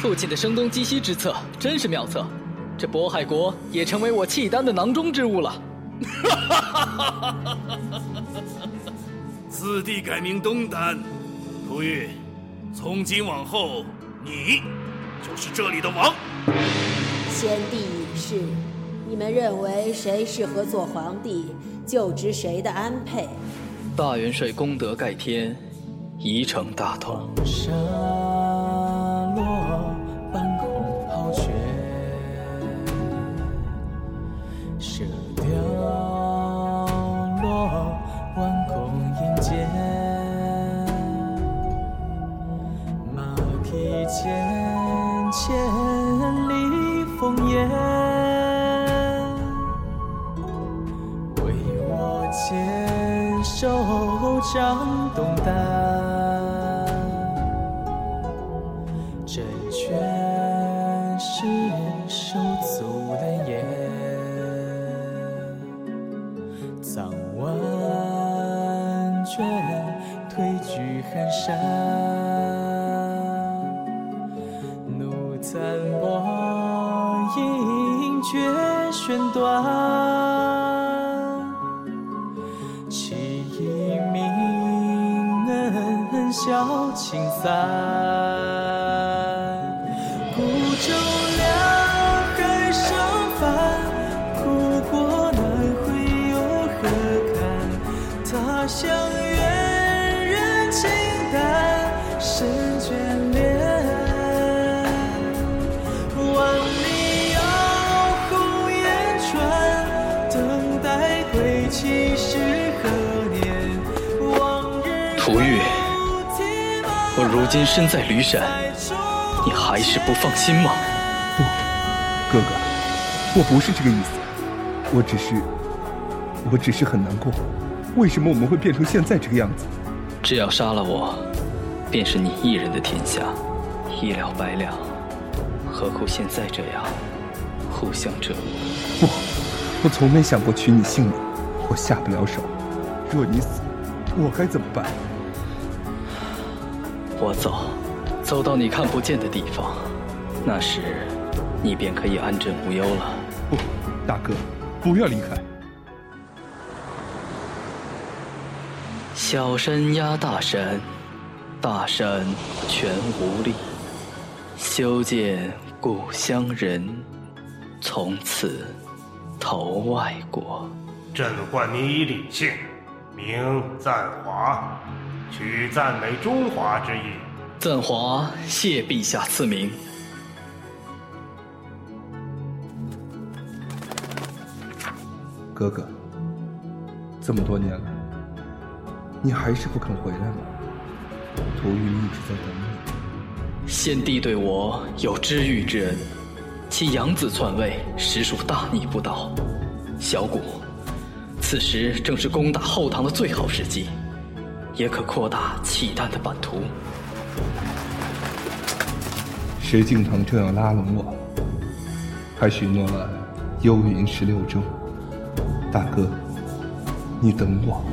父亲的声东击西之策真是妙策，这渤海国也成为我契丹的囊中之物了。此地改名东丹，涂玉，从今往后，你就是这里的王。先帝已逝，你们认为谁适合做皇帝，就知谁的安配。大元帅功德盖天，宜成大同。射雕落万空阴间。马蹄千千里烽烟，为我坚守掌东丹。卷退居寒山，怒残波映绝弦断，弃一命恩笑青散。孤舟待归期是何年？往日涂玉我如今身在闾山，你还是不放心吗？不，哥哥，我不是这个意思，我只是，我只是很难过，为什么我们会变成现在这个样子？只要杀了我，便是你一人的天下，一了百了。何苦现在这样，互相折磨？不，我从没想过取你性命，我下不了手。若你死，我该怎么办？我走，走到你看不见的地方，那时你便可以安枕无忧了。不，大哥，不要离开。小山压大山，大山全无力。修建故乡人，从此投外国。朕唤你以礼姓，名赞华，取赞美中华之意。赞华谢陛下赐名。哥哥，这么多年了，你还是不肯回来吗？涂玉一直在等你。先帝对我有知遇之恩，其养子篡位，实属大逆不道。小谷，此时正是攻打后唐的最好时机，也可扩大契丹的版图。石敬瑭正要拉拢我，还许诺了幽云十六州。大哥，你等我。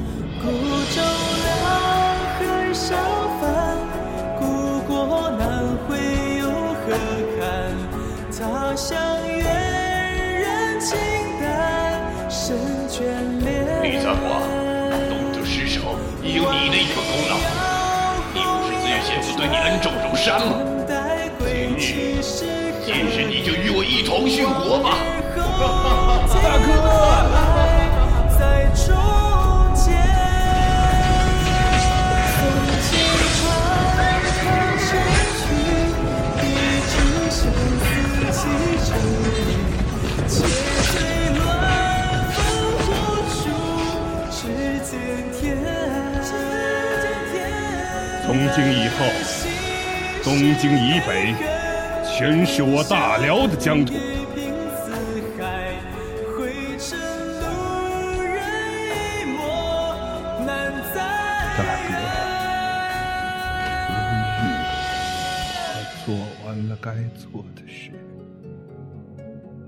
李三华，东得失手也有你的一份功劳。你不是自愿先父对你恩重如山吗？从今以后，东京以北全是我大辽的疆土。大哥，我做完了该做的事，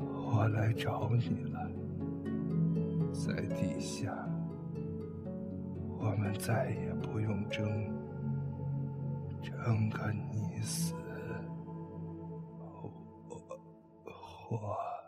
我来找你了。在地下，我们再也不用争，争个你死我活